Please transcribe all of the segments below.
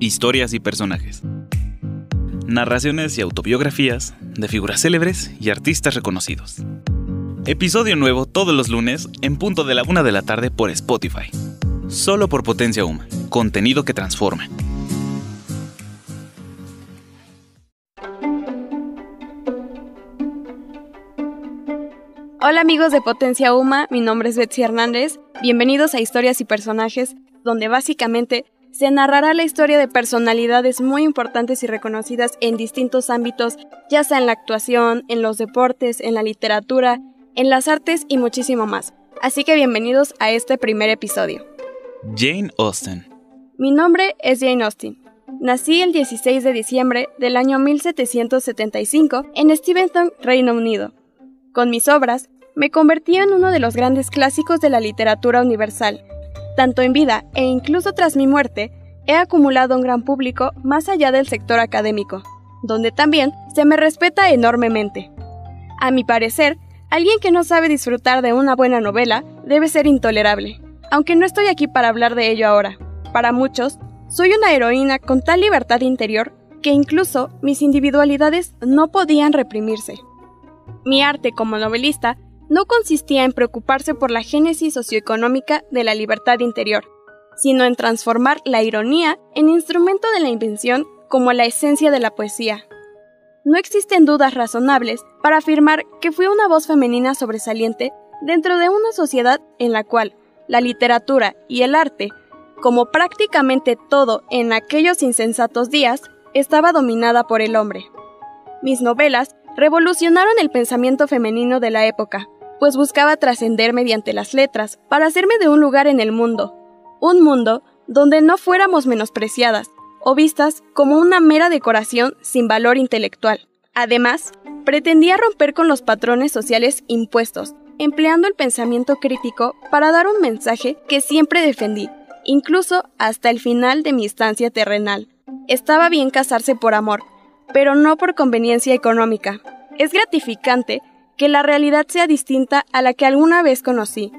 historias y personajes. Narraciones y autobiografías de figuras célebres y artistas reconocidos. Episodio nuevo todos los lunes en punto de la una de la tarde por Spotify. Solo por Potencia Uma. Contenido que transforma. Hola amigos de Potencia Uma, mi nombre es Betsy Hernández. Bienvenidos a Historias y Personajes, donde básicamente se narrará la historia de personalidades muy importantes y reconocidas en distintos ámbitos, ya sea en la actuación, en los deportes, en la literatura, en las artes y muchísimo más. Así que bienvenidos a este primer episodio. Jane Austen. Mi nombre es Jane Austen. Nací el 16 de diciembre del año 1775 en Steventon, Reino Unido. Con mis obras, me convertí en uno de los grandes clásicos de la literatura universal, tanto en vida e incluso tras mi muerte, he acumulado un gran público más allá del sector académico, donde también se me respeta enormemente. A mi parecer, alguien que no sabe disfrutar de una buena novela debe ser intolerable, aunque no estoy aquí para hablar de ello ahora. Para muchos, soy una heroína con tal libertad interior que incluso mis individualidades no podían reprimirse. Mi arte como novelista no consistía en preocuparse por la génesis socioeconómica de la libertad interior, sino en transformar la ironía en instrumento de la invención como la esencia de la poesía. No existen dudas razonables para afirmar que fui una voz femenina sobresaliente dentro de una sociedad en la cual la literatura y el arte, como prácticamente todo en aquellos insensatos días, estaba dominada por el hombre. Mis novelas revolucionaron el pensamiento femenino de la época, pues buscaba trascender mediante las letras para hacerme de un lugar en el mundo, un mundo donde no fuéramos menospreciadas o vistas como una mera decoración sin valor intelectual. Además, pretendía romper con los patrones sociales impuestos, empleando el pensamiento crítico para dar un mensaje que siempre defendí, incluso hasta el final de mi estancia terrenal. Estaba bien casarse por amor, pero no por conveniencia económica. Es gratificante que la realidad sea distinta a la que alguna vez conocí.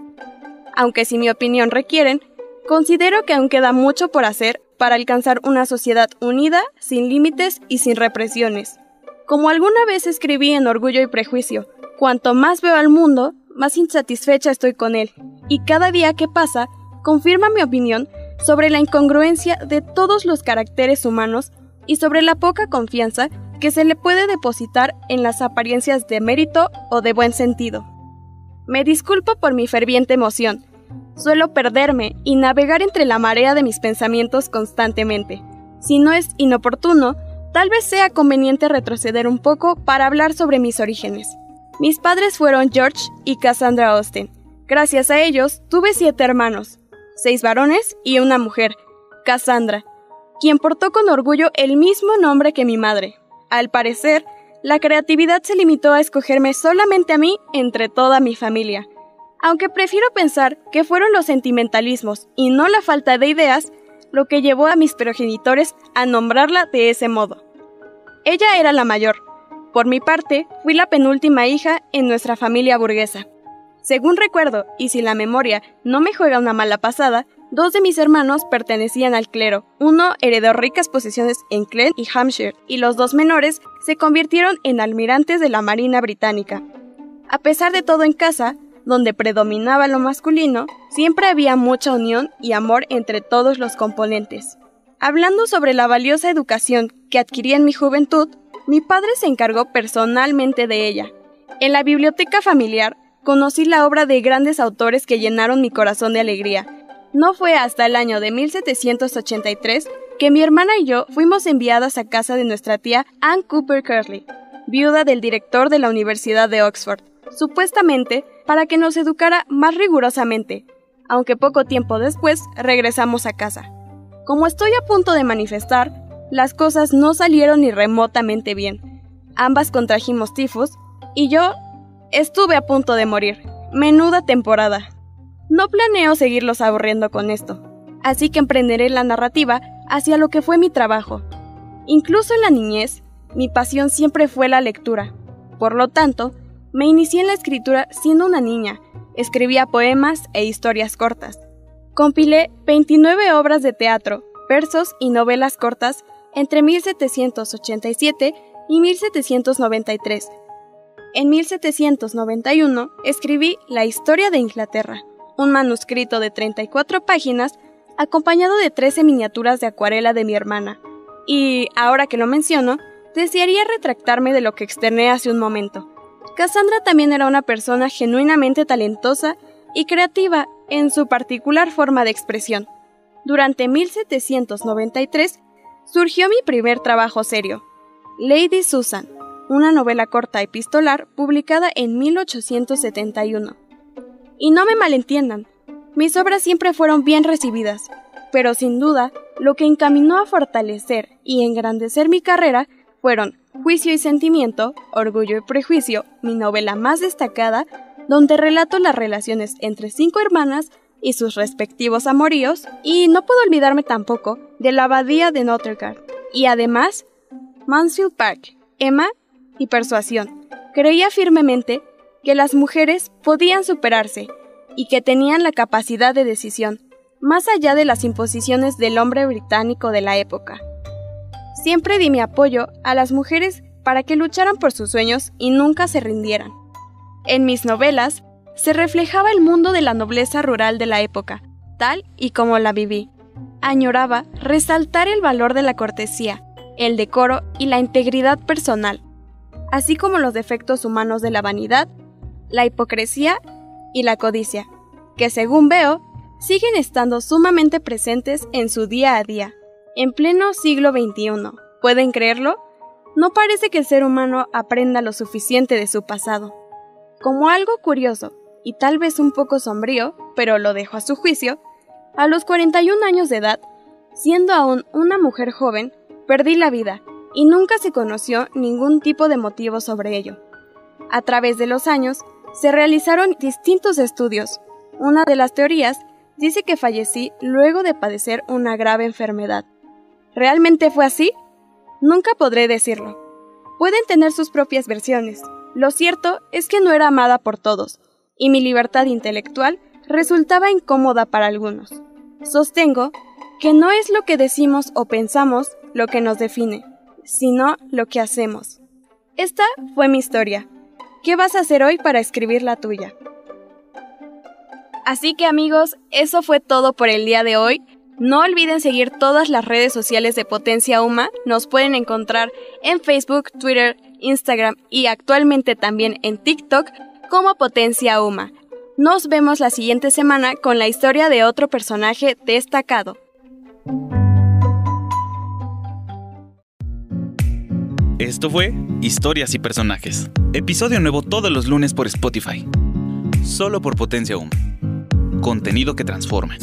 Aunque si mi opinión requieren, considero que aún queda mucho por hacer para alcanzar una sociedad unida, sin límites y sin represiones. Como alguna vez escribí en Orgullo y Prejuicio, cuanto más veo al mundo, más insatisfecha estoy con él, y cada día que pasa confirma mi opinión sobre la incongruencia de todos los caracteres humanos y sobre la poca confianza que se le puede depositar en las apariencias de mérito o de buen sentido. Me disculpo por mi ferviente emoción. Suelo perderme y navegar entre la marea de mis pensamientos constantemente. Si no es inoportuno, tal vez sea conveniente retroceder un poco para hablar sobre mis orígenes. Mis padres fueron George y Cassandra Austen. Gracias a ellos tuve siete hermanos, seis varones y una mujer, Cassandra, quien portó con orgullo el mismo nombre que mi madre, al parecer, la creatividad se limitó a escogerme solamente a mí entre toda mi familia. Aunque prefiero pensar que fueron los sentimentalismos y no la falta de ideas lo que llevó a mis progenitores a nombrarla de ese modo. Ella era la mayor. Por mi parte, fui la penúltima hija en nuestra familia burguesa. Según recuerdo, y si la memoria no me juega una mala pasada, Dos de mis hermanos pertenecían al clero, uno heredó ricas posesiones en Kent y Hampshire, y los dos menores se convirtieron en almirantes de la Marina Británica. A pesar de todo en casa, donde predominaba lo masculino, siempre había mucha unión y amor entre todos los componentes. Hablando sobre la valiosa educación que adquirí en mi juventud, mi padre se encargó personalmente de ella. En la biblioteca familiar conocí la obra de grandes autores que llenaron mi corazón de alegría, no fue hasta el año de 1783 que mi hermana y yo fuimos enviadas a casa de nuestra tía Anne Cooper Curley, viuda del director de la Universidad de Oxford, supuestamente para que nos educara más rigurosamente, aunque poco tiempo después regresamos a casa. Como estoy a punto de manifestar, las cosas no salieron ni remotamente bien. Ambas contrajimos tifus y yo estuve a punto de morir. Menuda temporada. No planeo seguirlos aburriendo con esto, así que emprenderé la narrativa hacia lo que fue mi trabajo. Incluso en la niñez, mi pasión siempre fue la lectura. Por lo tanto, me inicié en la escritura siendo una niña. Escribía poemas e historias cortas. Compilé 29 obras de teatro, versos y novelas cortas entre 1787 y 1793. En 1791 escribí La Historia de Inglaterra, un manuscrito de 34 páginas acompañado de 13 miniaturas de acuarela de mi hermana. Y, ahora que lo menciono, desearía retractarme de lo que externé hace un momento. Cassandra también era una persona genuinamente talentosa y creativa en su particular forma de expresión. Durante 1793 surgió mi primer trabajo serio, Lady Susan, una novela corta epistolar publicada en 1871. Y no me malentiendan, mis obras siempre fueron bien recibidas, pero sin duda, lo que encaminó a fortalecer y engrandecer mi carrera fueron Juicio y Sentimiento, Orgullo y Prejuicio, mi novela más destacada, donde relato las relaciones entre cinco hermanas y sus respectivos amoríos, y no puedo olvidarme tampoco de la abadía de Notre Dame, y además Mansfield Park, Emma y Persuasión. Creía firmemente que las mujeres podían superarse y que tenían la capacidad de decisión, más allá de las imposiciones del hombre británico de la época. Siempre di mi apoyo a las mujeres para que lucharan por sus sueños y nunca se rindieran. En mis novelas se reflejaba el mundo de la nobleza rural de la época, tal y como la viví. Añoraba resaltar el valor de la cortesía, el decoro y la integridad personal, así como los defectos humanos de la vanidad, la hipocresía y la codicia, que según veo, siguen estando sumamente presentes en su día a día, en pleno siglo XXI. ¿Pueden creerlo? No parece que el ser humano aprenda lo suficiente de su pasado. Como algo curioso, y tal vez un poco sombrío, pero lo dejo a su juicio, a los 41 años de edad, siendo aún una mujer joven, perdí la vida y nunca se conoció ningún tipo de motivo sobre ello. A través de los años, se realizaron distintos estudios. Una de las teorías dice que fallecí luego de padecer una grave enfermedad. ¿Realmente fue así? Nunca podré decirlo. Pueden tener sus propias versiones. Lo cierto es que no era amada por todos, y mi libertad intelectual resultaba incómoda para algunos. Sostengo que no es lo que decimos o pensamos lo que nos define, sino lo que hacemos. Esta fue mi historia. ¿Qué vas a hacer hoy para escribir la tuya? Así que amigos, eso fue todo por el día de hoy. No olviden seguir todas las redes sociales de Potencia Uma. Nos pueden encontrar en Facebook, Twitter, Instagram y actualmente también en TikTok como Potencia Uma. Nos vemos la siguiente semana con la historia de otro personaje destacado. Esto fue Historias y Personajes. Episodio nuevo todos los lunes por Spotify. Solo por Potencia Uma. Contenido que transforma.